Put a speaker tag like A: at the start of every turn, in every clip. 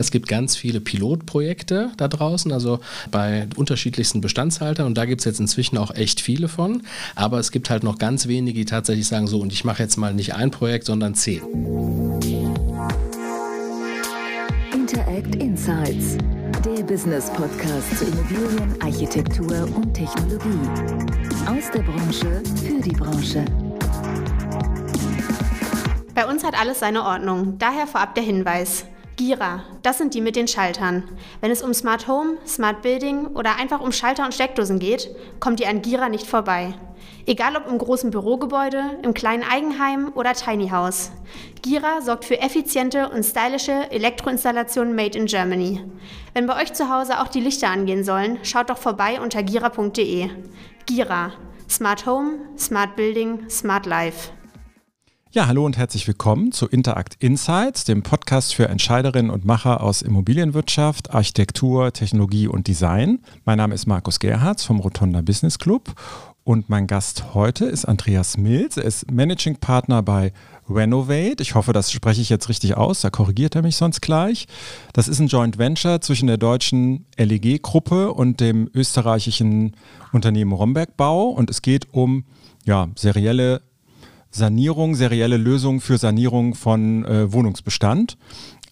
A: Es gibt ganz viele Pilotprojekte da draußen, also bei unterschiedlichsten Bestandshaltern und da gibt es jetzt inzwischen auch echt viele von. Aber es gibt halt noch ganz wenige, die tatsächlich sagen, so und ich mache jetzt mal nicht ein Projekt, sondern zehn.
B: Interact Insights, der Business Podcast zu Immobilien, Architektur und Technologie. Aus der Branche für die Branche.
C: Bei uns hat alles seine Ordnung, daher vorab der Hinweis. Gira, das sind die mit den Schaltern. Wenn es um Smart Home, Smart Building oder einfach um Schalter und Steckdosen geht, kommt ihr an Gira nicht vorbei. Egal ob im großen Bürogebäude, im kleinen Eigenheim oder Tiny House. Gira sorgt für effiziente und stylische Elektroinstallationen made in Germany. Wenn bei euch zu Hause auch die Lichter angehen sollen, schaut doch vorbei unter gira.de. Gira. Smart Home, Smart Building, Smart Life.
D: Ja, hallo und herzlich willkommen zu Interact Insights, dem Podcast für Entscheiderinnen und Macher aus Immobilienwirtschaft, Architektur, Technologie und Design. Mein Name ist Markus Gerhards vom Rotonda Business Club und mein Gast heute ist Andreas Mills. Er ist Managing Partner bei Renovate. Ich hoffe, das spreche ich jetzt richtig aus, da korrigiert er mich sonst gleich. Das ist ein Joint Venture zwischen der deutschen LEG-Gruppe und dem österreichischen Unternehmen Romberg Bau und es geht um ja, serielle Sanierung, serielle Lösungen für Sanierung von äh, Wohnungsbestand.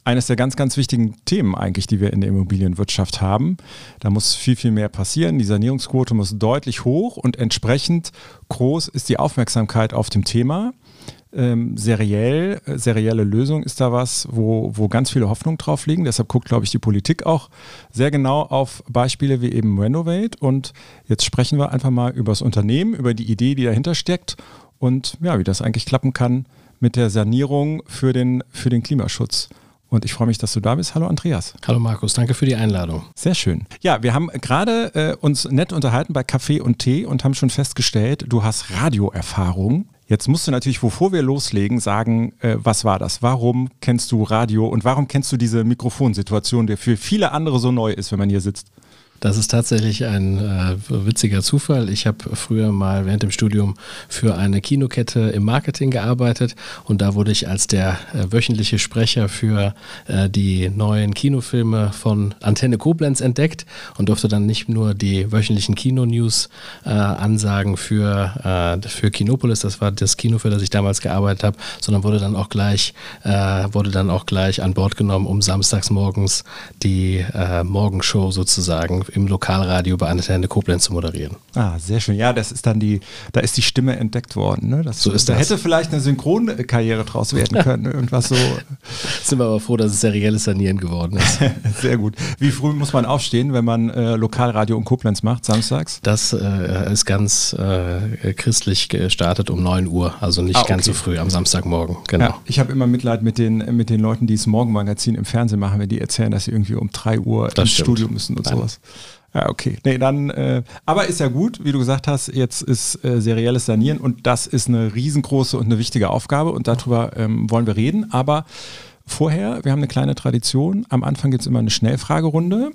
D: Eines der ganz, ganz wichtigen Themen eigentlich, die wir in der Immobilienwirtschaft haben. Da muss viel, viel mehr passieren. Die Sanierungsquote muss deutlich hoch und entsprechend groß ist die Aufmerksamkeit auf dem Thema. Ähm, seriell, äh, serielle Lösung ist da was, wo, wo ganz viele Hoffnungen drauf liegen. Deshalb guckt, glaube ich, die Politik auch sehr genau auf Beispiele wie eben Renovate. Und jetzt sprechen wir einfach mal über das Unternehmen, über die Idee, die dahinter steckt und ja, wie das eigentlich klappen kann mit der Sanierung für den, für den Klimaschutz. Und ich freue mich, dass du da bist. Hallo Andreas.
A: Hallo Markus, danke für die Einladung.
D: Sehr schön. Ja, wir haben gerade äh, uns nett unterhalten bei Kaffee und Tee und haben schon festgestellt, du hast Radioerfahrung. Jetzt musst du natürlich, bevor wir loslegen, sagen, äh, was war das? Warum kennst du Radio und warum kennst du diese Mikrofonsituation, die für viele andere so neu ist, wenn man hier sitzt?
A: Das ist tatsächlich ein äh, witziger Zufall. Ich habe früher mal während dem Studium für eine Kinokette im Marketing gearbeitet und da wurde ich als der äh, wöchentliche Sprecher für äh, die neuen Kinofilme von Antenne Koblenz entdeckt und durfte dann nicht nur die wöchentlichen Kino-News äh, ansagen für, äh, für Kinopolis, das war das Kino, für das ich damals gearbeitet habe, sondern wurde dann auch gleich, äh, wurde dann auch gleich an Bord genommen, um samstags morgens die Morgenshow sozusagen im Lokalradio bei Antenne Koblenz zu moderieren.
D: Ah, sehr schön. Ja, das ist dann die, da ist die Stimme entdeckt worden. Ne? Das, so ist da das. hätte vielleicht eine Synchronkarriere draus werden können. Irgendwas so.
A: Sind wir aber froh, dass es serielles Sanieren geworden ist.
D: sehr gut. Wie früh muss man aufstehen, wenn man äh, Lokalradio in Koblenz macht, samstags?
A: Das äh, ist ganz äh, christlich gestartet um 9 Uhr, also nicht ah, okay. ganz so früh am Samstagmorgen.
D: Genau. Ja, ich habe immer Mitleid mit den, mit den Leuten, die das Morgenmagazin im Fernsehen machen, wenn die erzählen, dass sie irgendwie um 3 Uhr das ins stimmt. Studio müssen und Nein. sowas. Ja, okay. Nee, dann, äh, aber ist ja gut, wie du gesagt hast, jetzt ist äh, serielles Sanieren und das ist eine riesengroße und eine wichtige Aufgabe und darüber ähm, wollen wir reden. Aber vorher, wir haben eine kleine Tradition. Am Anfang gibt es immer eine Schnellfragerunde.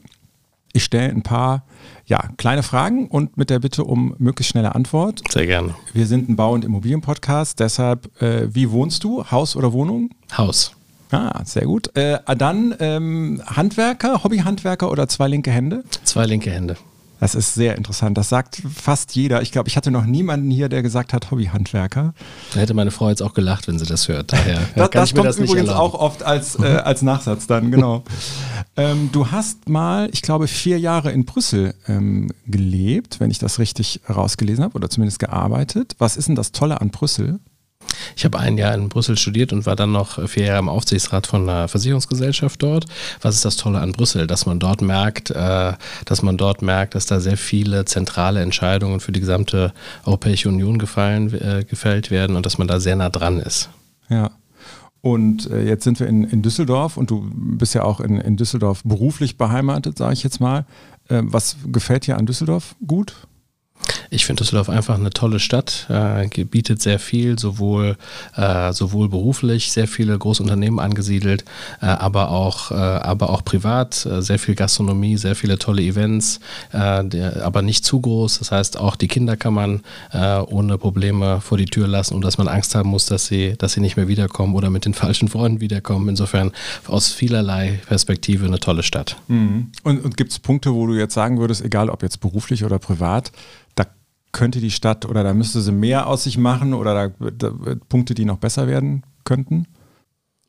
D: Ich stelle ein paar ja, kleine Fragen und mit der Bitte um möglichst schnelle Antwort.
A: Sehr gerne.
D: Wir sind ein Bau- und Immobilienpodcast, deshalb, äh, wie wohnst du? Haus oder Wohnung?
A: Haus.
D: Ah, sehr gut. Äh, dann ähm, Handwerker, Hobbyhandwerker oder zwei linke Hände?
A: Zwei linke Hände.
D: Das ist sehr interessant. Das sagt fast jeder. Ich glaube, ich hatte noch niemanden hier, der gesagt hat Hobbyhandwerker.
A: Da hätte meine Frau jetzt auch gelacht, wenn sie das hört. Daher
D: das, das kommt das übrigens auch oft als, äh, als Nachsatz dann, genau. ähm, du hast mal, ich glaube, vier Jahre in Brüssel ähm, gelebt, wenn ich das richtig rausgelesen habe, oder zumindest gearbeitet. Was ist denn das Tolle an Brüssel?
A: Ich habe ein Jahr in Brüssel studiert und war dann noch vier Jahre im Aufsichtsrat von einer Versicherungsgesellschaft dort. Was ist das Tolle an Brüssel? Dass man dort merkt, äh, dass man dort merkt, dass da sehr viele zentrale Entscheidungen für die gesamte Europäische Union gefallen, äh, gefällt werden und dass man da sehr nah dran ist.
D: Ja. Und äh, jetzt sind wir in, in Düsseldorf und du bist ja auch in, in Düsseldorf beruflich beheimatet, sage ich jetzt mal. was gefällt dir an Düsseldorf gut?
A: Ich finde Düsseldorf einfach eine tolle Stadt, äh, bietet sehr viel, sowohl, äh, sowohl beruflich, sehr viele Großunternehmen angesiedelt, äh, aber, auch, äh, aber auch privat, äh, sehr viel Gastronomie, sehr viele tolle Events, äh, der, aber nicht zu groß. Das heißt, auch die Kinder kann man ohne Probleme vor die Tür lassen, und dass man Angst haben muss, dass sie, dass sie nicht mehr wiederkommen oder mit den falschen Freunden wiederkommen. Insofern aus vielerlei Perspektive eine tolle Stadt.
D: Mhm. Und, und gibt es Punkte, wo du jetzt sagen würdest, egal ob jetzt beruflich oder privat, könnte die Stadt oder da müsste sie mehr aus sich machen oder da, da Punkte, die noch besser werden könnten?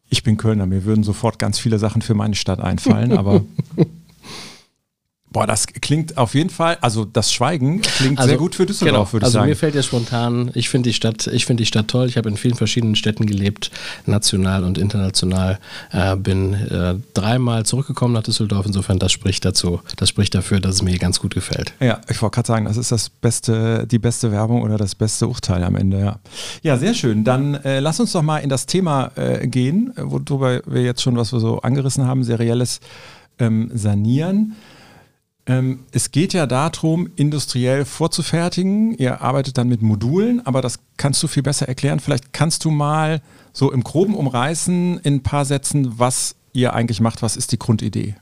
D: Ich bin Kölner, mir würden sofort ganz viele Sachen für meine Stadt einfallen, aber Boah, das klingt auf jeden Fall, also das Schweigen klingt also, sehr gut für Düsseldorf,
A: genau. würde ich also sagen. Also mir fällt jetzt spontan, ich finde die Stadt, ich finde die Stadt toll. Ich habe in vielen verschiedenen Städten gelebt, national und international. Äh, bin äh, dreimal zurückgekommen nach Düsseldorf. Insofern das spricht dazu, das spricht dafür, dass es mir ganz gut gefällt.
D: Ja, ich wollte gerade sagen, das ist das beste, die beste Werbung oder das beste Urteil am Ende. Ja, ja sehr schön. Dann äh, lass uns doch mal in das Thema äh, gehen, worüber wir jetzt schon was wir so angerissen haben, serielles ähm, Sanieren. Ähm, es geht ja darum, industriell vorzufertigen. Ihr arbeitet dann mit Modulen, aber das kannst du viel besser erklären. Vielleicht kannst du mal so im groben umreißen in ein paar Sätzen, was ihr eigentlich macht. Was ist die Grundidee?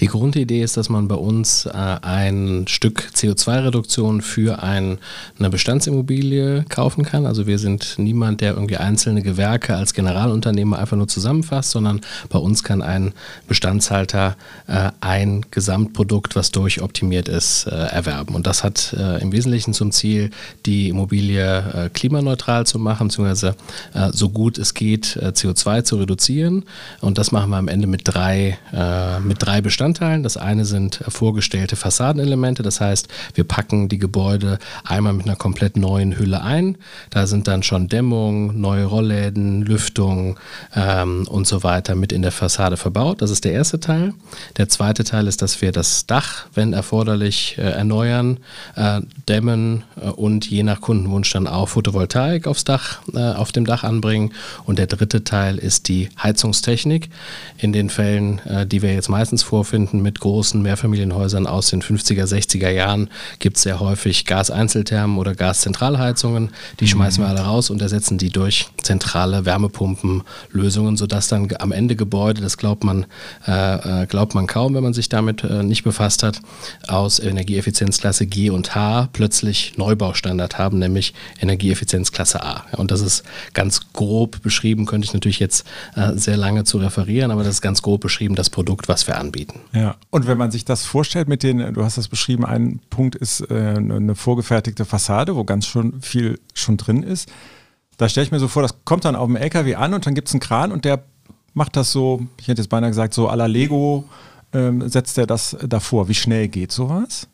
A: Die Grundidee ist, dass man bei uns äh, ein Stück CO2-Reduktion für ein, eine Bestandsimmobilie kaufen kann. Also wir sind niemand, der irgendwie einzelne Gewerke als Generalunternehmer einfach nur zusammenfasst, sondern bei uns kann ein Bestandshalter äh, ein Gesamtprodukt, was durchoptimiert ist, äh, erwerben. Und das hat äh, im Wesentlichen zum Ziel, die Immobilie äh, klimaneutral zu machen, beziehungsweise äh, so gut es geht, CO2 zu reduzieren. Und das machen wir am Ende mit drei, mit drei Bestandteilen. Das eine sind vorgestellte Fassadenelemente, das heißt, wir packen die Gebäude einmal mit einer komplett neuen Hülle ein. Da sind dann schon Dämmung, neue Rollläden, Lüftung ähm, und so weiter mit in der Fassade verbaut. Das ist der erste Teil. Der zweite Teil ist, dass wir das Dach, wenn erforderlich, äh, erneuern, äh, dämmen äh, und je nach Kundenwunsch dann auch Photovoltaik aufs Dach, äh, auf dem Dach anbringen. Und der dritte Teil ist die Heizungstechnik. In den Fällen, äh, die wir jetzt meistens meistens vorfinden mit großen Mehrfamilienhäusern aus den 50er, 60er Jahren, gibt es sehr häufig Gaseinzelthermen oder Gaszentralheizungen. Die mhm. schmeißen wir alle raus und ersetzen die durch zentrale Wärmepumpenlösungen, sodass dann am Ende Gebäude, das glaubt man, äh, äh, glaubt man kaum, wenn man sich damit äh, nicht befasst hat, aus Energieeffizienzklasse G und H plötzlich Neubaustandard haben, nämlich Energieeffizienzklasse A. Und das ist ganz grob beschrieben, könnte ich natürlich jetzt äh, sehr lange zu referieren, aber das ist ganz grob beschrieben, das Produkt, was wir anbieten.
D: Ja, und wenn man sich das vorstellt mit den, du hast das beschrieben, ein Punkt ist äh, eine vorgefertigte Fassade, wo ganz schon viel schon drin ist. Da stelle ich mir so vor, das kommt dann auf dem LKW an und dann gibt es einen Kran und der macht das so, ich hätte jetzt beinahe gesagt, so à la Lego, ähm, setzt er das davor. Wie schnell geht sowas?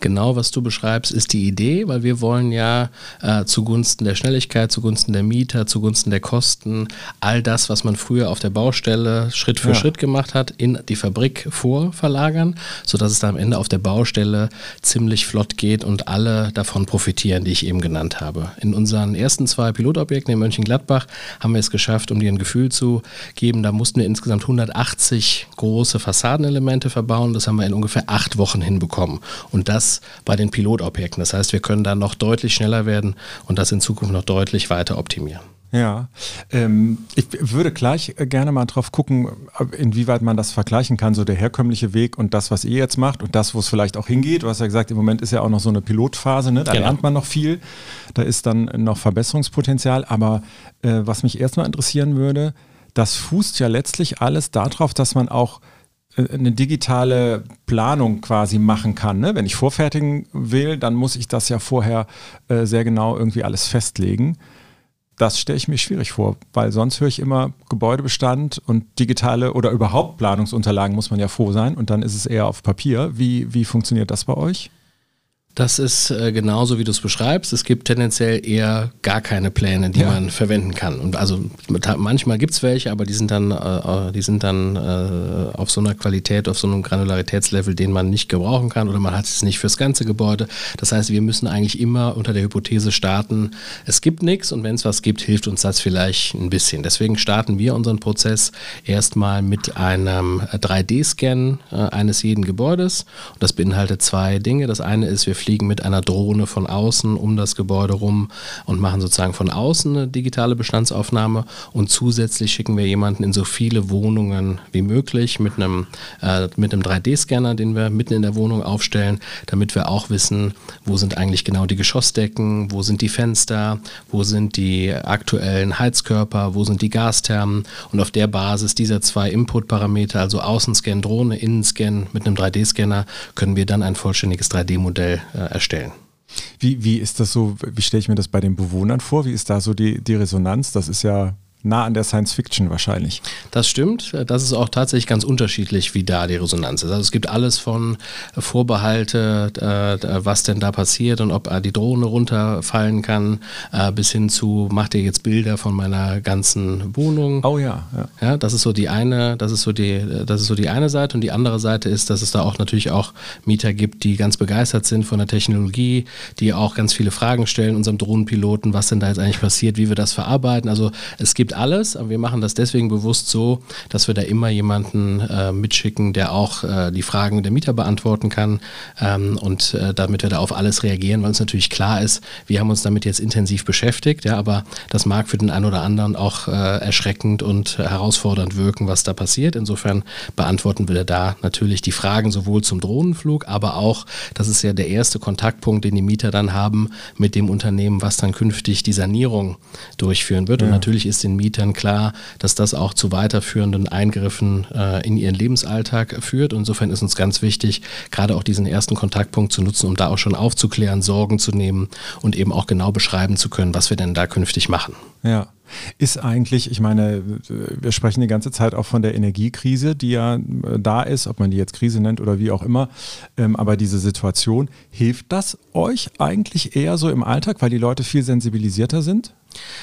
A: Genau, was du beschreibst, ist die Idee, weil wir wollen ja äh, zugunsten der Schnelligkeit, zugunsten der Mieter, zugunsten der Kosten, all das, was man früher auf der Baustelle Schritt für ja. Schritt gemacht hat, in die Fabrik vorverlagern, sodass es da am Ende auf der Baustelle ziemlich flott geht und alle davon profitieren, die ich eben genannt habe. In unseren ersten zwei Pilotobjekten in Mönchengladbach haben wir es geschafft, um dir ein Gefühl zu geben, da mussten wir insgesamt 180 große Fassadenelemente verbauen. Das haben wir in ungefähr acht Wochen hinbekommen und das bei den Pilotobjekten. Das heißt, wir können da noch deutlich schneller werden und das in Zukunft noch deutlich weiter optimieren.
D: Ja, ähm, ich würde gleich gerne mal drauf gucken, inwieweit man das vergleichen kann, so der herkömmliche Weg und das, was ihr jetzt macht und das, wo es vielleicht auch hingeht. Du hast ja gesagt, im Moment ist ja auch noch so eine Pilotphase, ne? da genau. lernt man noch viel, da ist dann noch Verbesserungspotenzial. Aber äh, was mich erstmal interessieren würde, das fußt ja letztlich alles darauf, dass man auch äh, eine digitale Planung quasi machen kann. Ne? Wenn ich vorfertigen will, dann muss ich das ja vorher äh, sehr genau irgendwie alles festlegen. Das stelle ich mir schwierig vor, weil sonst höre ich immer Gebäudebestand und digitale oder überhaupt Planungsunterlagen muss man ja froh sein und dann ist es eher auf Papier. Wie, wie funktioniert das bei euch?
A: Das ist äh, genauso, wie du es beschreibst. Es gibt tendenziell eher gar keine Pläne, die ja. man verwenden kann. Und also manchmal gibt es welche, aber die sind dann, äh, äh, die sind dann äh, auf so einer Qualität, auf so einem Granularitätslevel, den man nicht gebrauchen kann oder man hat es nicht fürs ganze Gebäude. Das heißt, wir müssen eigentlich immer unter der Hypothese starten, es gibt nichts und wenn es was gibt, hilft uns das vielleicht ein bisschen. Deswegen starten wir unseren Prozess erstmal mit einem 3D-Scan äh, eines jeden Gebäudes. Und das beinhaltet zwei Dinge. Das eine ist, wir fliegen mit einer Drohne von außen um das Gebäude rum und machen sozusagen von außen eine digitale Bestandsaufnahme. Und zusätzlich schicken wir jemanden in so viele Wohnungen wie möglich mit einem, äh, mit einem 3D-Scanner, den wir mitten in der Wohnung aufstellen, damit wir auch wissen, wo sind eigentlich genau die Geschossdecken, wo sind die Fenster, wo sind die aktuellen Heizkörper, wo sind die Gasthermen. Und auf der Basis dieser zwei Input-Parameter, also Außenscan Drohne, Innenscan mit einem 3D-Scanner, können wir dann ein vollständiges 3D-Modell äh, erstellen.
D: Wie, wie ist das so, wie stelle ich mir das bei den Bewohnern vor? Wie ist da so die, die Resonanz? Das ist ja nah an der Science Fiction wahrscheinlich.
A: Das stimmt. Das ist auch tatsächlich ganz unterschiedlich, wie da die Resonanz ist. Also es gibt alles von Vorbehalte, äh, was denn da passiert und ob die Drohne runterfallen kann, äh, bis hin zu, macht ihr jetzt Bilder von meiner ganzen Wohnung.
D: Oh ja,
A: ja. Ja, das ist so die eine, das ist so die, das ist so die eine Seite und die andere Seite ist, dass es da auch natürlich auch Mieter gibt, die ganz begeistert sind von der Technologie, die auch ganz viele Fragen stellen unserem Drohnenpiloten, was denn da jetzt eigentlich passiert, wie wir das verarbeiten. Also es gibt alles, aber wir machen das deswegen bewusst so, dass wir da immer jemanden äh, mitschicken, der auch äh, die Fragen der Mieter beantworten kann ähm, und äh, damit wir da auf alles reagieren, weil uns natürlich klar ist, wir haben uns damit jetzt intensiv beschäftigt, ja, aber das mag für den einen oder anderen auch äh, erschreckend und herausfordernd wirken, was da passiert. Insofern beantworten wir da natürlich die Fragen sowohl zum Drohnenflug, aber auch, das ist ja der erste Kontaktpunkt, den die Mieter dann haben mit dem Unternehmen, was dann künftig die Sanierung durchführen wird. Ja. Und natürlich ist den Mietern klar, dass das auch zu weiterführenden Eingriffen äh, in ihren Lebensalltag führt. Insofern ist uns ganz wichtig, gerade auch diesen ersten Kontaktpunkt zu nutzen, um da auch schon aufzuklären, Sorgen zu nehmen und eben auch genau beschreiben zu können, was wir denn da künftig machen.
D: Ja. Ist eigentlich, ich meine, wir sprechen die ganze Zeit auch von der Energiekrise, die ja äh, da ist, ob man die jetzt Krise nennt oder wie auch immer. Ähm, aber diese Situation, hilft das euch eigentlich eher so im Alltag, weil die Leute viel sensibilisierter sind?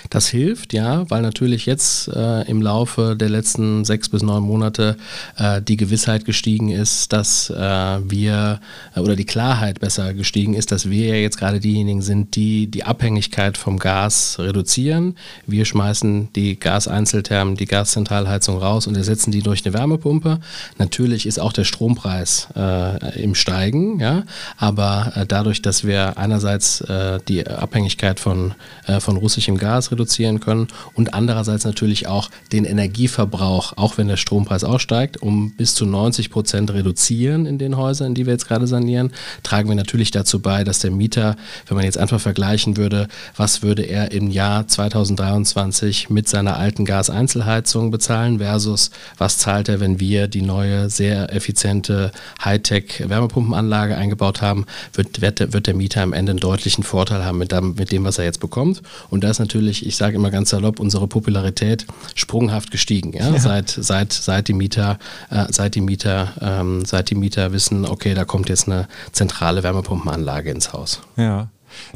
A: Das hilft, ja, weil natürlich jetzt äh, im Laufe der letzten sechs bis neun Monate äh, die Gewissheit gestiegen ist, dass äh, wir äh, oder die Klarheit besser gestiegen ist, dass wir ja jetzt gerade diejenigen sind, die die Abhängigkeit vom Gas reduzieren. Wir schmeißen die Gaseinzelthermen, die Gaszentralheizung raus und ersetzen die durch eine Wärmepumpe. Natürlich ist auch der Strompreis äh, im Steigen, ja, aber äh, dadurch, dass wir einerseits die Abhängigkeit von, von russischem dem Gas reduzieren können und andererseits natürlich auch den Energieverbrauch, auch wenn der Strompreis aussteigt, um bis zu 90 Prozent reduzieren in den Häusern, die wir jetzt gerade sanieren, tragen wir natürlich dazu bei, dass der Mieter, wenn man jetzt einfach vergleichen würde, was würde er im Jahr 2023 mit seiner alten Gaseinzelheizung bezahlen versus was zahlt er, wenn wir die neue, sehr effiziente Hightech-Wärmepumpenanlage eingebaut haben, wird, wird, der Mieter am Ende einen deutlichen Vorteil haben mit dem, mit dem was er jetzt bekommt. Und da ist natürlich, ich sage immer ganz salopp, unsere Popularität sprunghaft gestiegen. Ja? ja. Seit, seit, seit die Mieter, äh, seit die Mieter, ähm, seit die Mieter wissen, okay, da kommt jetzt eine zentrale Wärmepumpenanlage ins Haus.
D: Ja.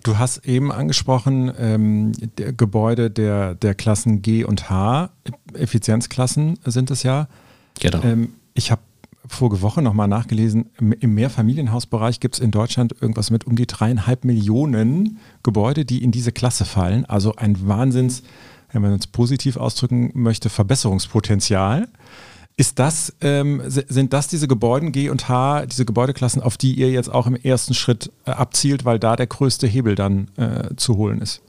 D: Du hast eben angesprochen, ähm, der Gebäude der, der Klassen G und H, Effizienzklassen sind es ja. Genau. Ähm, ich habe vorige Woche nochmal nachgelesen, im Mehrfamilienhausbereich gibt es in Deutschland irgendwas mit um die dreieinhalb Millionen Gebäude, die in diese Klasse fallen. Also ein Wahnsinns, wenn man es positiv ausdrücken möchte, Verbesserungspotenzial. Ist das, ähm, sind das diese Gebäude G und H, diese Gebäudeklassen, auf die ihr jetzt auch im ersten Schritt äh, abzielt, weil da der größte Hebel dann äh, zu holen ist?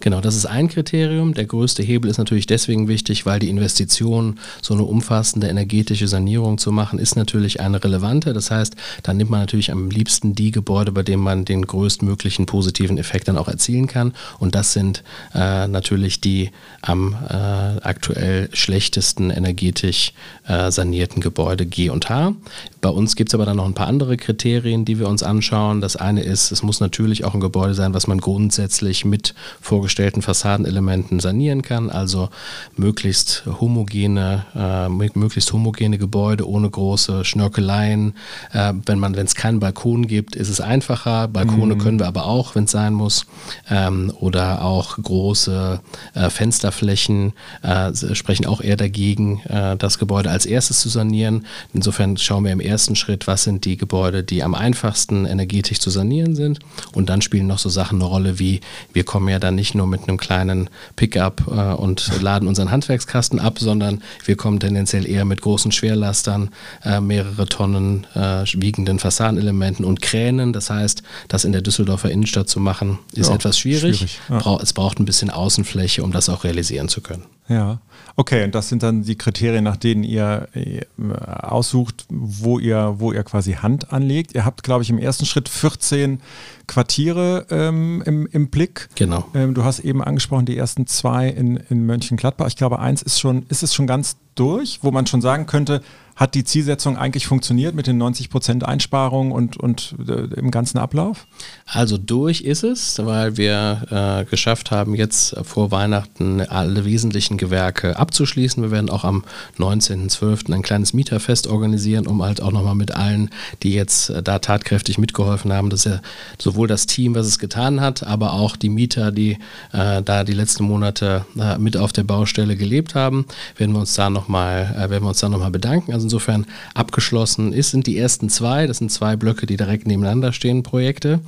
A: Genau, das ist ein Kriterium. Der größte Hebel ist natürlich deswegen wichtig, weil die Investition, so eine umfassende energetische Sanierung zu machen, ist natürlich eine relevante. Das heißt, da nimmt man natürlich am liebsten die Gebäude, bei denen man den größtmöglichen positiven Effekt dann auch erzielen kann. Und das sind äh, natürlich die am äh, aktuell schlechtesten energetisch äh, sanierten Gebäude G und H. Bei uns gibt es aber dann noch ein paar andere Kriterien, die wir uns anschauen. Das eine ist, es muss natürlich auch ein Gebäude sein, was man grundsätzlich mit vorgestellten Fassadenelementen sanieren kann, also möglichst homogene, äh, möglichst homogene Gebäude ohne große Schnörkeleien. Äh, wenn man, wenn es keinen Balkon gibt, ist es einfacher. Balkone mhm. können wir aber auch, wenn es sein muss. Ähm, oder auch große äh, Fensterflächen äh, sprechen auch eher dagegen, äh, das Gebäude als erstes zu sanieren. Insofern schauen wir im ersten Schritt, was sind die Gebäude, die am einfachsten energetisch zu sanieren sind. Und dann spielen noch so Sachen eine Rolle wie, wir kommen ja dann da nicht nur mit einem kleinen Pickup äh, und laden unseren Handwerkskasten ab, sondern wir kommen tendenziell eher mit großen Schwerlastern, äh, mehrere Tonnen äh, wiegenden Fassadenelementen und Kränen. Das heißt, das in der Düsseldorfer Innenstadt zu machen, ist ja, etwas schwierig. schwierig ja. Es braucht ein bisschen Außenfläche, um das auch realisieren zu können.
D: Ja, okay, und das sind dann die Kriterien, nach denen ihr äh, aussucht, wo ihr, wo ihr quasi Hand anlegt. Ihr habt, glaube ich, im ersten Schritt 14 Quartiere ähm, im, im Blick.
A: Genau.
D: Ähm, du hast eben angesprochen, die ersten zwei in, in Mönchengladbach. Ich glaube, eins ist schon, ist es schon ganz durch, wo man schon sagen könnte, hat die Zielsetzung eigentlich funktioniert mit den 90 Prozent Einsparungen und, und äh, im ganzen Ablauf?
A: Also durch ist es, weil wir äh, geschafft haben, jetzt vor Weihnachten alle wesentlichen Gewerke abzuschließen. Wir werden auch am 19.12. ein kleines Mieterfest organisieren, um halt auch nochmal mit allen, die jetzt äh, da tatkräftig mitgeholfen haben, dass ja sowohl das Team, was es getan hat, aber auch die Mieter, die äh, da die letzten Monate äh, mit auf der Baustelle gelebt haben, werden wir uns da nochmal, äh, nochmal bedanken. Also insofern abgeschlossen ist, sind die ersten zwei, das sind zwei Blöcke, die direkt nebeneinander stehen, Projekte.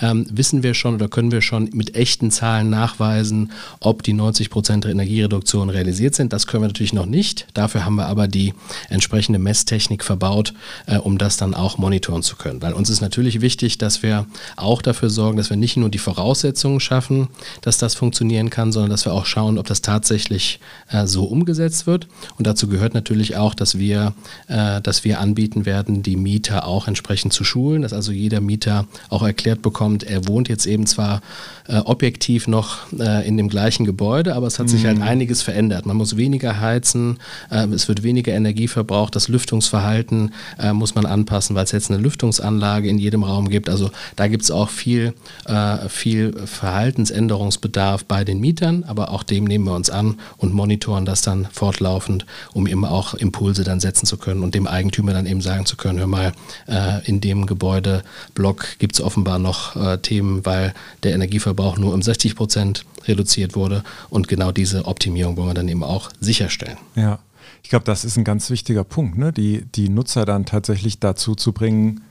A: Ähm, wissen wir schon oder können wir schon mit echten Zahlen nachweisen, ob die 90 Prozent Energiereduktion realisiert sind? Das können wir natürlich noch nicht. Dafür haben wir aber die entsprechende Messtechnik verbaut, äh, um das dann auch monitoren zu können. Weil uns ist natürlich wichtig, dass wir auch dafür sorgen, dass wir nicht nur die Voraussetzungen schaffen, dass das funktionieren kann, sondern dass wir auch schauen, ob das tatsächlich äh, so umgesetzt wird. Und dazu gehört natürlich auch, dass wir äh, dass wir anbieten werden, die Mieter auch entsprechend zu schulen, dass also jeder Mieter auch erklärt bekommt, er wohnt jetzt eben zwar äh, objektiv noch äh, in dem gleichen Gebäude, aber es hat sich halt mhm. einiges verändert. Man muss weniger heizen, äh, es wird weniger Energie verbraucht, das Lüftungsverhalten äh, muss man anpassen, weil es jetzt eine Lüftungsanlage in jedem Raum gibt. Also da gibt es auch viel, äh, viel Verhaltensänderungsbedarf bei den Mietern, aber auch dem nehmen wir uns an und monitoren das dann fortlaufend, um eben auch Impulse dann setzen zu können und dem Eigentümer dann eben sagen zu können, hör mal, äh, in dem Gebäudeblock gibt es offenbar noch äh, Themen, weil der Energieverbrauch nur um 60 Prozent reduziert wurde und genau diese Optimierung wollen wir dann eben auch sicherstellen.
D: Ja, ich glaube, das ist ein ganz wichtiger Punkt, ne? die, die Nutzer dann tatsächlich dazu zu bringen,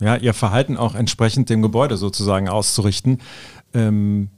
D: ja, ihr Verhalten auch entsprechend dem Gebäude sozusagen auszurichten. Ähm,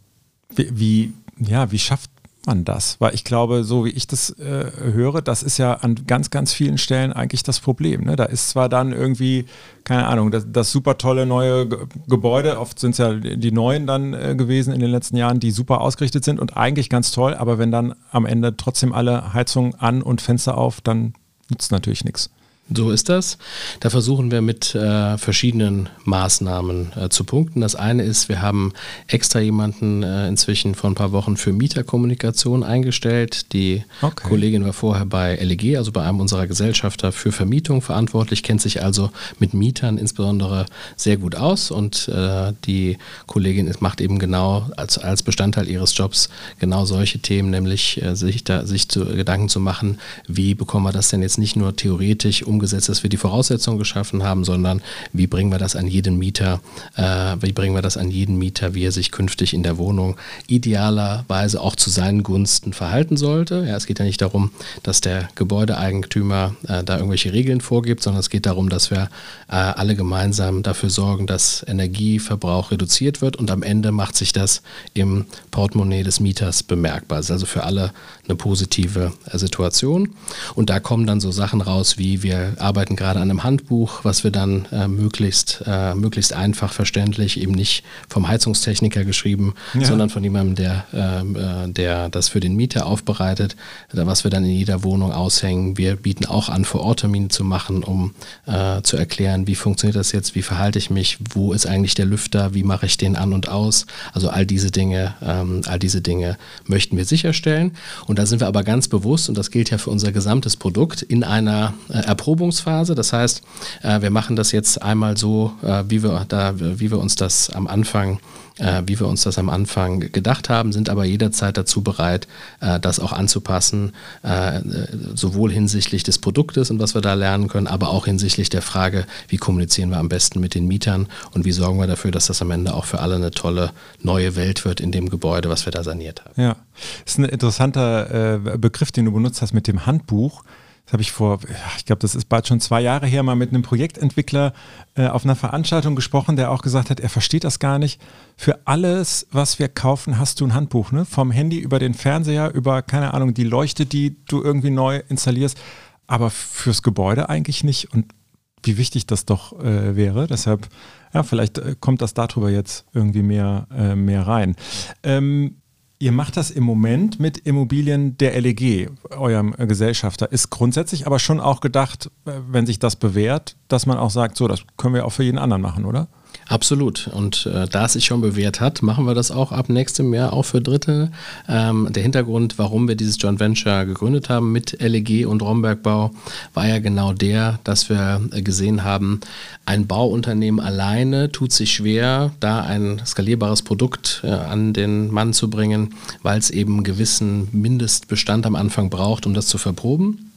D: wie, wie, ja, wie schafft man das? Weil ich glaube, so wie ich das äh, höre, das ist ja an ganz, ganz vielen Stellen eigentlich das Problem. Ne? Da ist zwar dann irgendwie, keine Ahnung, das, das super tolle neue Gebäude, oft sind es ja die neuen dann äh, gewesen in den letzten Jahren, die super ausgerichtet sind und eigentlich ganz toll, aber wenn dann am Ende trotzdem alle Heizungen an und Fenster auf, dann nutzt natürlich nichts.
A: So ist das. Da versuchen wir mit äh, verschiedenen Maßnahmen äh, zu punkten. Das eine ist, wir haben extra jemanden äh, inzwischen vor ein paar Wochen für Mieterkommunikation eingestellt. Die okay. Kollegin war vorher bei LEG, also bei einem unserer Gesellschafter für Vermietung verantwortlich, kennt sich also mit Mietern insbesondere sehr gut aus und äh, die Kollegin macht eben genau als, als Bestandteil ihres Jobs genau solche Themen, nämlich äh, sich da sich zu, Gedanken zu machen, wie bekommen wir das denn jetzt nicht nur theoretisch um umgesetzt, dass wir die Voraussetzungen geschaffen haben, sondern wie bringen wir das an jeden Mieter, äh, wie bringen wir das an jeden Mieter, wie er sich künftig in der Wohnung idealerweise auch zu seinen Gunsten verhalten sollte. Ja, es geht ja nicht darum, dass der Gebäudeeigentümer äh, da irgendwelche Regeln vorgibt, sondern es geht darum, dass wir äh, alle gemeinsam dafür sorgen, dass Energieverbrauch reduziert wird und am Ende macht sich das im Portemonnaie des Mieters bemerkbar. Das ist also für alle eine positive äh, Situation. Und da kommen dann so Sachen raus, wie wir arbeiten gerade an einem Handbuch, was wir dann äh, möglichst, äh, möglichst einfach verständlich, eben nicht vom Heizungstechniker geschrieben, ja. sondern von jemandem, der, ähm, äh, der das für den Mieter aufbereitet, was wir dann in jeder Wohnung aushängen. Wir bieten auch an, vor Ort Termine zu machen, um äh, zu erklären, wie funktioniert das jetzt, wie verhalte ich mich, wo ist eigentlich der Lüfter, wie mache ich den an und aus. Also all diese Dinge, ähm, all diese Dinge möchten wir sicherstellen. Und da sind wir aber ganz bewusst, und das gilt ja für unser gesamtes Produkt, in einer äh, Erprobung Erprobungsphase. Das heißt, äh, wir machen das jetzt einmal so, äh, wie, wir da, wie wir uns das am Anfang äh, wie wir uns das am Anfang gedacht haben, sind aber jederzeit dazu bereit, das auch anzupassen, sowohl hinsichtlich des Produktes und was wir da lernen können, aber auch hinsichtlich der Frage, wie kommunizieren wir am besten mit den Mietern und wie sorgen wir dafür, dass das am Ende auch für alle eine tolle neue Welt wird in dem Gebäude, was wir da saniert haben.
D: Ja, das ist ein interessanter Begriff, den du benutzt hast mit dem Handbuch. Das habe ich vor, ich glaube, das ist bald schon zwei Jahre her, mal mit einem Projektentwickler äh, auf einer Veranstaltung gesprochen, der auch gesagt hat, er versteht das gar nicht. Für alles, was wir kaufen, hast du ein Handbuch, ne? Vom Handy über den Fernseher, über, keine Ahnung, die Leuchte, die du irgendwie neu installierst, aber fürs Gebäude eigentlich nicht. Und wie wichtig das doch äh, wäre. Deshalb, ja, vielleicht äh, kommt das darüber jetzt irgendwie mehr, äh, mehr rein. Ähm, Ihr macht das im Moment mit Immobilien der LEG, eurem Gesellschafter. Ist grundsätzlich aber schon auch gedacht, äh, wenn sich das bewährt, dass man auch sagt, so, das können wir auch für jeden anderen machen, oder?
A: Absolut. Und äh, da es sich schon bewährt hat, machen wir das auch ab nächstem Jahr auch für Dritte. Ähm, der Hintergrund, warum wir dieses Joint Venture gegründet haben mit LEG und Rombergbau, war ja genau der, dass wir äh, gesehen haben, ein Bauunternehmen alleine tut sich schwer, da ein skalierbares Produkt äh, an den Mann zu bringen, weil es eben einen gewissen Mindestbestand am Anfang braucht, um das zu verproben.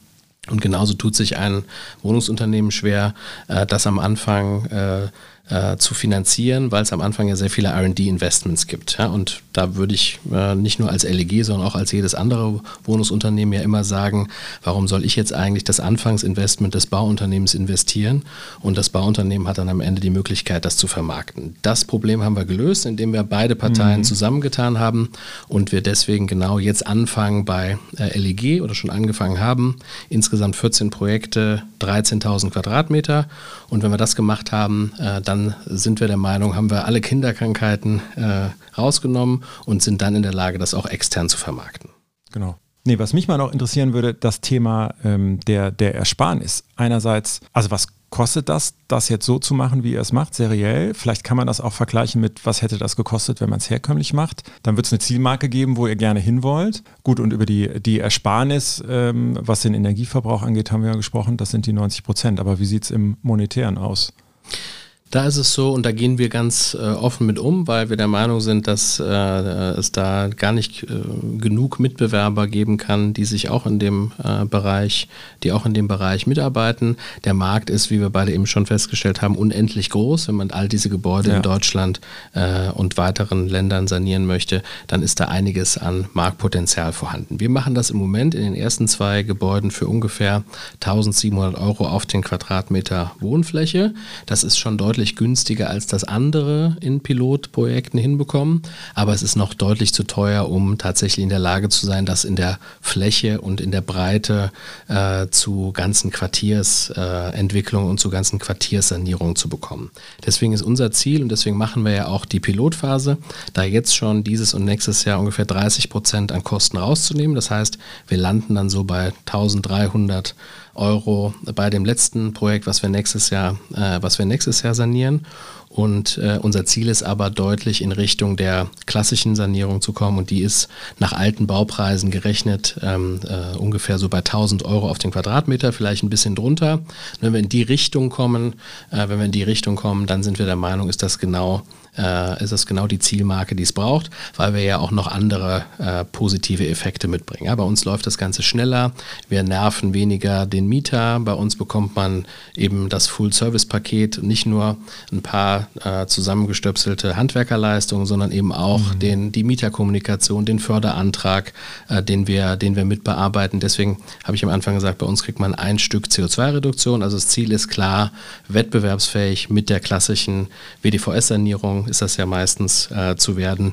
A: Und genauso tut sich ein Wohnungsunternehmen schwer, äh, das am Anfang äh, äh, zu finanzieren, weil es am Anfang ja sehr viele RD-Investments gibt. Ja? Und da würde ich äh, nicht nur als LEG, sondern auch als jedes andere Wohnungsunternehmen ja immer sagen, warum soll ich jetzt eigentlich das Anfangsinvestment des Bauunternehmens investieren? Und das Bauunternehmen hat dann am Ende die Möglichkeit, das zu vermarkten. Das Problem haben wir gelöst, indem wir beide Parteien mhm. zusammengetan haben und wir deswegen genau jetzt anfangen bei äh, LEG oder schon angefangen haben. Insgesamt 14 Projekte, 13.000 Quadratmeter. Und wenn wir das gemacht haben, äh, dann dann sind wir der Meinung, haben wir alle Kinderkrankheiten äh, rausgenommen und sind dann in der Lage, das auch extern zu vermarkten.
D: Genau. Nee, was mich mal noch interessieren würde, das Thema ähm, der, der Ersparnis. Einerseits, also was kostet das, das jetzt so zu machen, wie ihr es macht, seriell? Vielleicht kann man das auch vergleichen mit, was hätte das gekostet, wenn man es herkömmlich macht. Dann wird es eine Zielmarke geben, wo ihr gerne hin wollt. Gut, und über die, die Ersparnis, ähm, was den Energieverbrauch angeht, haben wir ja gesprochen, das sind die 90 Prozent. Aber wie sieht es im Monetären aus?
A: Da ist es so und da gehen wir ganz äh, offen mit um, weil wir der Meinung sind, dass äh, es da gar nicht äh, genug Mitbewerber geben kann, die sich auch in dem äh, Bereich, die auch in dem Bereich mitarbeiten. Der Markt ist, wie wir beide eben schon festgestellt haben, unendlich groß. Wenn man all diese Gebäude ja. in Deutschland äh, und weiteren Ländern sanieren möchte, dann ist da einiges an Marktpotenzial vorhanden. Wir machen das im Moment in den ersten zwei Gebäuden für ungefähr 1700 Euro auf den Quadratmeter Wohnfläche. Das ist schon deutlich deutlich günstiger als das andere in Pilotprojekten hinbekommen, aber es ist noch deutlich zu teuer, um tatsächlich in der Lage zu sein, das in der Fläche und in der Breite äh, zu ganzen Quartiersentwicklungen äh, und zu ganzen Quartierssanierungen zu bekommen. Deswegen ist unser Ziel und deswegen machen wir ja auch die Pilotphase, da jetzt schon dieses und nächstes Jahr ungefähr 30 Prozent an Kosten rauszunehmen. Das heißt, wir landen dann so bei 1300 Euro bei dem letzten Projekt, was wir nächstes Jahr, äh, was wir nächstes Jahr sanieren. Und äh, unser Ziel ist aber deutlich in Richtung der klassischen Sanierung zu kommen. Und die ist nach alten Baupreisen gerechnet ähm, äh, ungefähr so bei 1000 Euro auf den Quadratmeter, vielleicht ein bisschen drunter. Und wenn wir in die Richtung kommen, äh, wenn wir in die Richtung kommen, dann sind wir der Meinung, ist das genau äh, ist das genau die Zielmarke, die es braucht, weil wir ja auch noch andere äh, positive Effekte mitbringen. Ja, bei uns läuft das Ganze schneller, wir nerven weniger den Mieter, bei uns bekommt man eben das Full-Service-Paket, nicht nur ein paar äh, zusammengestöpselte Handwerkerleistungen, sondern eben auch mhm. den, die Mieterkommunikation, den Förderantrag, äh, den, wir, den wir mitbearbeiten. Deswegen habe ich am Anfang gesagt, bei uns kriegt man ein Stück CO2-Reduktion. Also das Ziel ist klar, wettbewerbsfähig mit der klassischen WDVS-Sanierung ist das ja meistens äh, zu werden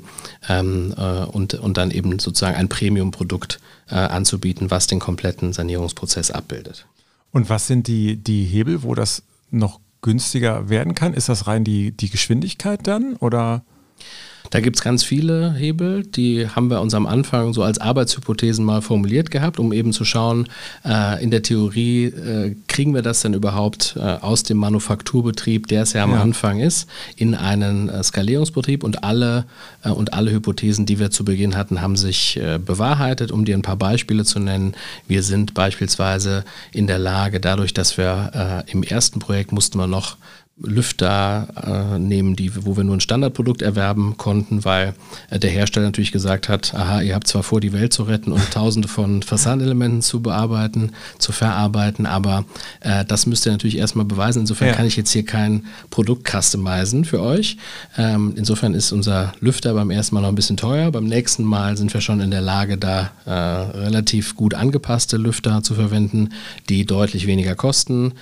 A: ähm, äh, und, und dann eben sozusagen ein Premium-Produkt äh, anzubieten, was den kompletten Sanierungsprozess abbildet.
D: Und was sind die, die Hebel, wo das noch günstiger werden kann? Ist das rein die, die Geschwindigkeit dann oder?
A: Da gibt es ganz viele Hebel, die haben wir uns am Anfang so als Arbeitshypothesen mal formuliert gehabt, um eben zu schauen, äh, in der Theorie äh, kriegen wir das denn überhaupt äh, aus dem Manufakturbetrieb, der es ja am ja. Anfang ist, in einen äh, Skalierungsbetrieb und alle, äh, und alle Hypothesen, die wir zu Beginn hatten, haben sich äh, bewahrheitet. Um dir ein paar Beispiele zu nennen, wir sind beispielsweise in der Lage, dadurch, dass wir im ersten Projekt mussten wir noch Lüfter äh, nehmen, die, wo wir nur ein Standardprodukt erwerben konnten, weil äh, der Hersteller natürlich gesagt hat, aha, ihr habt zwar vor, die Welt zu retten und tausende von Fassadenelementen zu bearbeiten, zu verarbeiten, aber äh, das müsst ihr natürlich erstmal beweisen. Insofern ja. kann ich jetzt hier kein Produkt customizen für euch. Ähm, insofern ist unser Lüfter beim ersten Mal noch ein bisschen teuer. Beim nächsten Mal sind wir schon in der Lage, da äh, relativ gut angepasste Lüfter zu verwenden, die deutlich weniger kosten.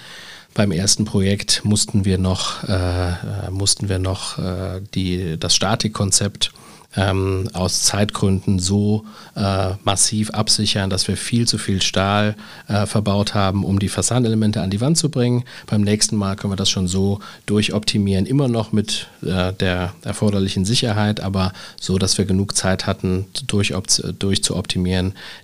A: Beim ersten Projekt mussten wir noch, äh, äh mussten wir noch äh, die, das Statikkonzept ähm, aus Zeitgründen so äh, massiv absichern, dass wir viel zu viel Stahl äh, verbaut haben, um die Fassadenelemente an die Wand zu bringen. Beim nächsten Mal können wir das schon so durchoptimieren, immer noch mit äh, der erforderlichen Sicherheit, aber so, dass wir genug Zeit hatten, durch, durch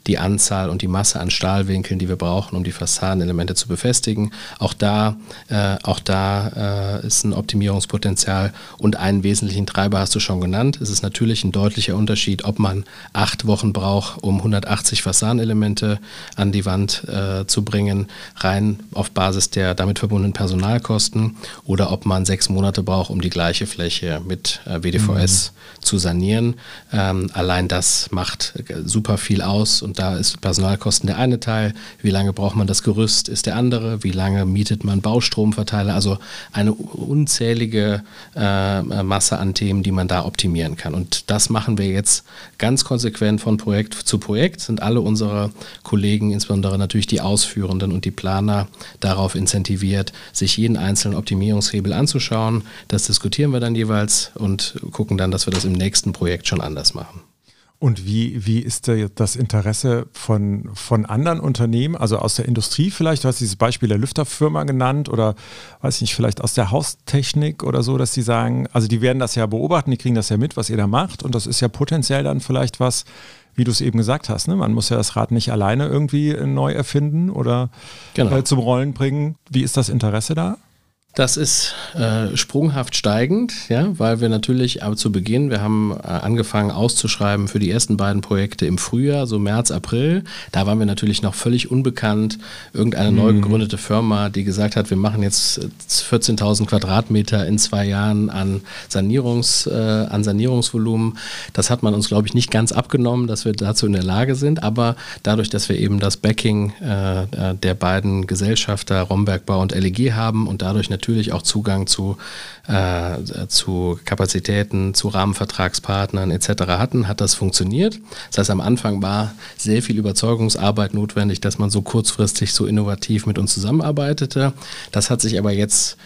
A: die Anzahl und die Masse an Stahlwinkeln, die wir brauchen, um die Fassadenelemente zu befestigen. Auch da, äh, auch da äh, ist ein Optimierungspotenzial und einen wesentlichen Treiber hast du schon genannt. Es ist natürlich natürlich ein deutlicher Unterschied, ob man acht Wochen braucht, um 180 Fassadenelemente an die Wand äh, zu bringen, rein auf Basis der damit verbundenen Personalkosten, oder ob man sechs Monate braucht, um die gleiche Fläche mit äh, WDVS mhm. zu sanieren. Ähm, allein das macht äh, super viel aus und da ist Personalkosten der eine Teil. Wie lange braucht man das Gerüst, ist der andere. Wie lange mietet man Baustromverteiler? Also eine unzählige äh, Masse an Themen, die man da optimieren kann. Und das machen wir jetzt ganz konsequent von Projekt zu Projekt, sind alle unsere Kollegen, insbesondere natürlich die Ausführenden und die Planer, darauf incentiviert, sich jeden einzelnen Optimierungshebel anzuschauen. Das diskutieren wir dann jeweils und gucken dann, dass wir das im nächsten Projekt schon anders machen.
D: Und wie, wie ist das Interesse von, von anderen Unternehmen, also aus der Industrie vielleicht? Du hast dieses Beispiel der Lüfterfirma genannt oder weiß ich nicht, vielleicht aus der Haustechnik oder so, dass die sagen, also die werden das ja beobachten, die kriegen das ja mit, was ihr da macht und das ist ja potenziell dann vielleicht was, wie du es eben gesagt hast, ne? man muss ja das Rad nicht alleine irgendwie neu erfinden oder genau. äh, zum Rollen bringen. Wie ist das Interesse da?
A: Das ist äh, sprunghaft steigend, ja, weil wir natürlich aber zu Beginn, wir haben äh, angefangen auszuschreiben für die ersten beiden Projekte im Frühjahr, so März, April. Da waren wir natürlich noch völlig unbekannt. Irgendeine mhm. neu gegründete Firma, die gesagt hat, wir machen jetzt 14.000 Quadratmeter in zwei Jahren an, Sanierungs, äh, an Sanierungsvolumen. Das hat man uns, glaube ich, nicht ganz abgenommen, dass wir dazu in der Lage sind. Aber dadurch, dass wir eben das Backing äh, äh der beiden Gesellschafter Rombergbau und LEG haben und dadurch natürlich natürlich auch Zugang zu, äh, zu Kapazitäten, zu Rahmenvertragspartnern etc. hatten, hat das funktioniert. Das heißt, am Anfang war sehr viel Überzeugungsarbeit notwendig, dass man so kurzfristig so innovativ mit uns zusammenarbeitete. Das hat sich aber jetzt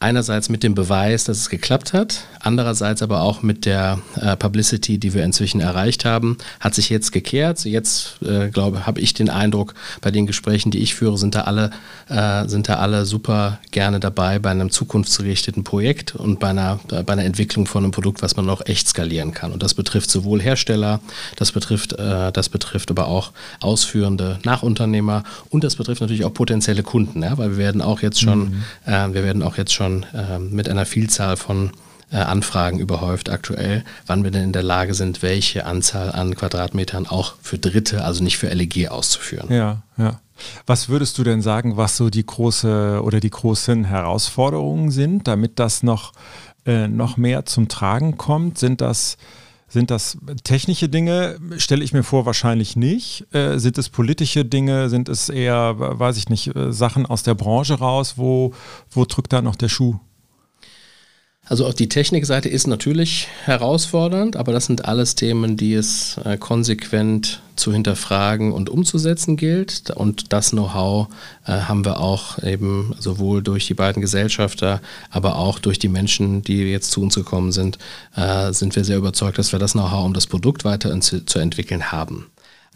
A: einerseits mit dem Beweis, dass es geklappt hat, andererseits aber auch mit der äh, Publicity, die wir inzwischen erreicht haben, hat sich jetzt gekehrt. Jetzt, äh, glaube habe ich den Eindruck, bei den Gesprächen, die ich führe, sind da alle, äh, sind da alle super gerne dabei bei einem zukunftsgerichteten Projekt und bei einer, äh, bei einer Entwicklung von einem Produkt, was man auch echt skalieren kann. Und das betrifft sowohl Hersteller, das betrifft, äh, das betrifft aber auch ausführende Nachunternehmer und das betrifft natürlich auch potenzielle Kunden, ja, weil wir werden auch jetzt schon, mhm. Äh, wir werden auch jetzt schon schon äh, mit einer Vielzahl von äh, Anfragen überhäuft aktuell, wann wir denn in der Lage sind, welche Anzahl an Quadratmetern auch für Dritte, also nicht für LEG auszuführen.
D: Ja, ja. Was würdest du denn sagen, was so die große oder die großen Herausforderungen sind, damit das noch, äh, noch mehr zum Tragen kommt? Sind das sind das technische Dinge? Stelle ich mir vor, wahrscheinlich nicht. Äh, sind es politische Dinge? Sind es eher, weiß ich nicht, äh, Sachen aus der Branche raus? Wo, wo drückt da noch der Schuh?
A: Also auch die Technikseite ist natürlich herausfordernd, aber das sind alles Themen, die es äh, konsequent zu hinterfragen und umzusetzen gilt. Und das Know-how äh, haben wir auch eben sowohl durch die beiden Gesellschafter, aber auch durch die Menschen, die jetzt zu uns gekommen sind, äh, sind wir sehr überzeugt, dass wir das Know-how, um das Produkt weiter zu entwickeln, haben.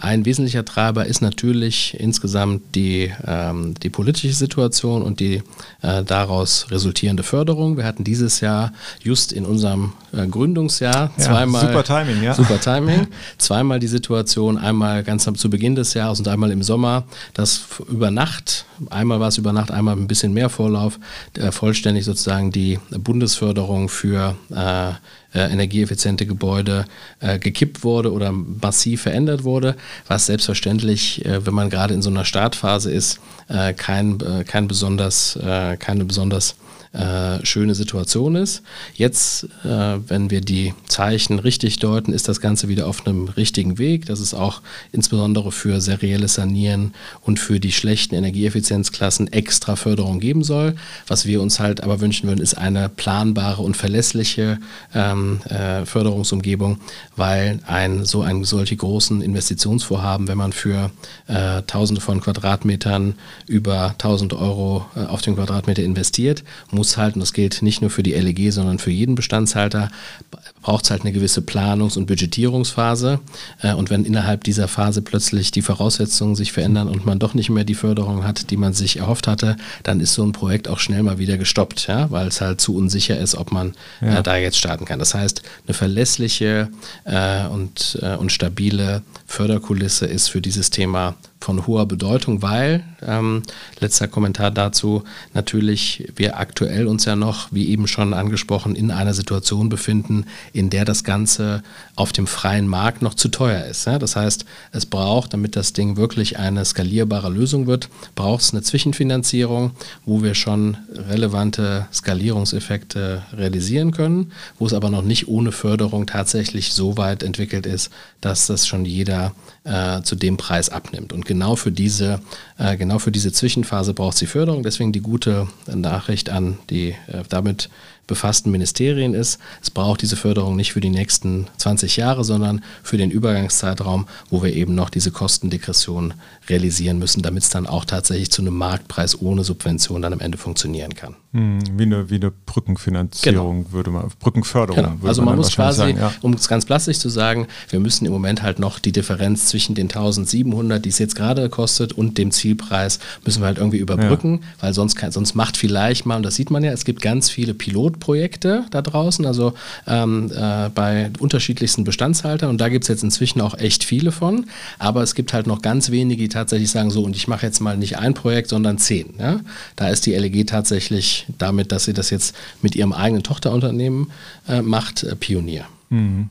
A: Ein wesentlicher Treiber ist natürlich insgesamt die, ähm, die politische Situation und die äh, daraus resultierende Förderung. Wir hatten dieses Jahr just in unserem äh, Gründungsjahr ja, zweimal
D: super Timing, ja.
A: super Timing, zweimal die Situation, einmal ganz zu Beginn des Jahres und einmal im Sommer, dass über Nacht, einmal war es über Nacht, einmal ein bisschen mehr Vorlauf, äh, vollständig sozusagen die Bundesförderung für äh, äh, energieeffiziente Gebäude äh, gekippt wurde oder massiv verändert wurde, was selbstverständlich, äh, wenn man gerade in so einer Startphase ist, äh, kein, äh, kein besonders, äh, keine besonders äh, schöne Situation ist. Jetzt, äh, wenn wir die Zeichen richtig deuten, ist das Ganze wieder auf einem richtigen Weg. Das ist auch insbesondere für serielles Sanieren und für die schlechten Energieeffizienzklassen extra Förderung geben soll. Was wir uns halt aber wünschen würden, ist eine planbare und verlässliche ähm, äh, Förderungsumgebung, weil ein so ein solche großen Investitionsvorhaben, wenn man für äh, Tausende von Quadratmetern über 1000 Euro äh, auf den Quadratmeter investiert, muss halt, und das gilt nicht nur für die LEG, sondern für jeden Bestandshalter, braucht es halt eine gewisse Planungs- und Budgetierungsphase. Äh, und wenn innerhalb dieser Phase plötzlich die Voraussetzungen sich verändern und man doch nicht mehr die Förderung hat, die man sich erhofft hatte, dann ist so ein Projekt auch schnell mal wieder gestoppt, ja, weil es halt zu unsicher ist, ob man ja. äh, da jetzt starten kann. Das heißt, eine verlässliche äh, und, äh, und stabile Förderkulisse ist für dieses Thema von hoher Bedeutung, weil, ähm, letzter Kommentar dazu, natürlich wir aktuell uns ja noch, wie eben schon angesprochen, in einer Situation befinden, in der das Ganze auf dem freien Markt noch zu teuer ist. Ja? Das heißt, es braucht, damit das Ding wirklich eine skalierbare Lösung wird, braucht es eine Zwischenfinanzierung, wo wir schon relevante Skalierungseffekte realisieren können, wo es aber noch nicht ohne Förderung tatsächlich so weit entwickelt ist, dass das schon jeder äh, zu dem Preis abnimmt. Und genau für diese, äh, genau für diese Zwischenphase braucht sie Förderung. Deswegen die gute Nachricht an die äh, damit befassten Ministerien ist, es braucht diese Förderung nicht für die nächsten 20 Jahre, sondern für den Übergangszeitraum, wo wir eben noch diese Kostendegression realisieren müssen, damit es dann auch tatsächlich zu einem Marktpreis ohne Subvention dann am Ende funktionieren kann.
D: Hm, wie, eine, wie eine Brückenfinanzierung genau. würde man, Brückenförderung.
A: Genau. also man, man muss quasi, sagen, ja. um es ganz plastisch zu sagen, wir müssen im Moment halt noch die Differenz zwischen den 1700, die es jetzt gerade kostet, und dem Zielpreis, müssen wir halt irgendwie überbrücken, ja. weil sonst, kann, sonst macht vielleicht mal, und das sieht man ja, es gibt ganz viele Pilotprojekte da draußen, also ähm, äh, bei unterschiedlichsten Bestandshaltern, und da gibt es jetzt inzwischen auch echt viele von, aber es gibt halt noch ganz wenige, die tatsächlich sagen, so, und ich mache jetzt mal nicht ein Projekt, sondern zehn. Ja? Da ist die LEG tatsächlich damit, dass sie das jetzt mit ihrem eigenen Tochterunternehmen äh, macht, äh, Pionier.
D: Mhm.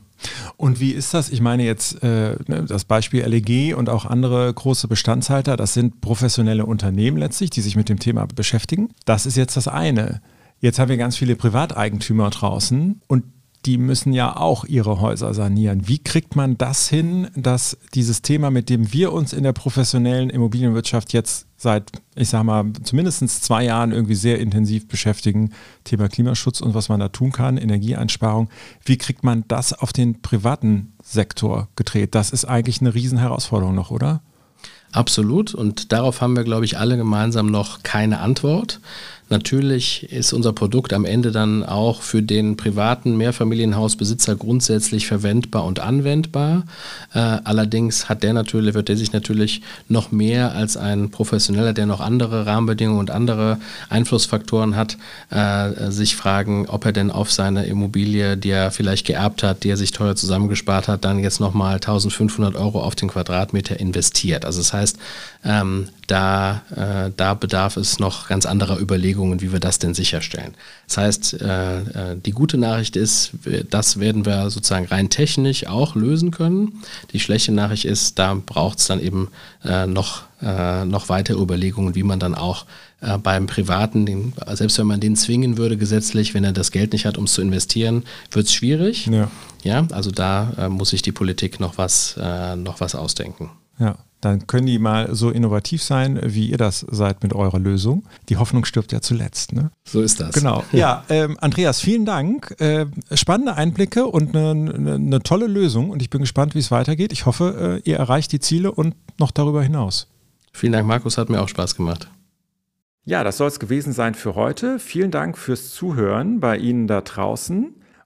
D: Und wie ist das? Ich meine jetzt äh, ne, das Beispiel LEG und auch andere große Bestandshalter, das sind professionelle Unternehmen letztlich, die sich mit dem Thema beschäftigen. Das ist jetzt das eine. Jetzt haben wir ganz viele Privateigentümer draußen und die müssen ja auch ihre Häuser sanieren. Wie kriegt man das hin, dass dieses Thema, mit dem wir uns in der professionellen Immobilienwirtschaft jetzt seit, ich sag mal, zumindest zwei Jahren irgendwie sehr intensiv beschäftigen, Thema Klimaschutz und was man da tun kann, Energieeinsparung, wie kriegt man das auf den privaten Sektor gedreht? Das ist eigentlich eine Riesenherausforderung noch, oder?
A: Absolut. Und darauf haben wir, glaube ich, alle gemeinsam noch keine Antwort. Natürlich ist unser Produkt am Ende dann auch für den privaten Mehrfamilienhausbesitzer grundsätzlich verwendbar und anwendbar. Äh, allerdings hat der natürlich, wird der sich natürlich noch mehr als ein Professioneller, der noch andere Rahmenbedingungen und andere Einflussfaktoren hat, äh, sich fragen, ob er denn auf seine Immobilie, die er vielleicht geerbt hat, die er sich teuer zusammengespart hat, dann jetzt nochmal 1500 Euro auf den Quadratmeter investiert. Also das heißt, ähm, da, äh, da bedarf es noch ganz anderer Überlegungen, wie wir das denn sicherstellen. Das heißt, äh, äh, die gute Nachricht ist, das werden wir sozusagen rein technisch auch lösen können. Die schlechte Nachricht ist, da braucht es dann eben äh, noch, äh, noch weitere Überlegungen, wie man dann auch äh, beim Privaten, den, selbst wenn man den zwingen würde gesetzlich, wenn er das Geld nicht hat, um es zu investieren, wird es schwierig. Ja. ja, also da muss sich die Politik noch was, noch was ausdenken.
D: Ja dann können die mal so innovativ sein, wie ihr das seid mit eurer Lösung. Die Hoffnung stirbt ja zuletzt. Ne?
A: So ist das.
D: Genau. Ja, ähm, Andreas, vielen Dank. Äh, spannende Einblicke und eine, eine, eine, tolle Lösung. Und ich bin gespannt, wie es weitergeht. Ich hoffe, äh, ihr erreicht die Ziele und noch darüber hinaus.
A: Vielen Dank, Markus. Hat mir auch Spaß gemacht.
D: Ja, das soll es gewesen sein für heute. Vielen Dank fürs Zuhören bei Ihnen da draußen.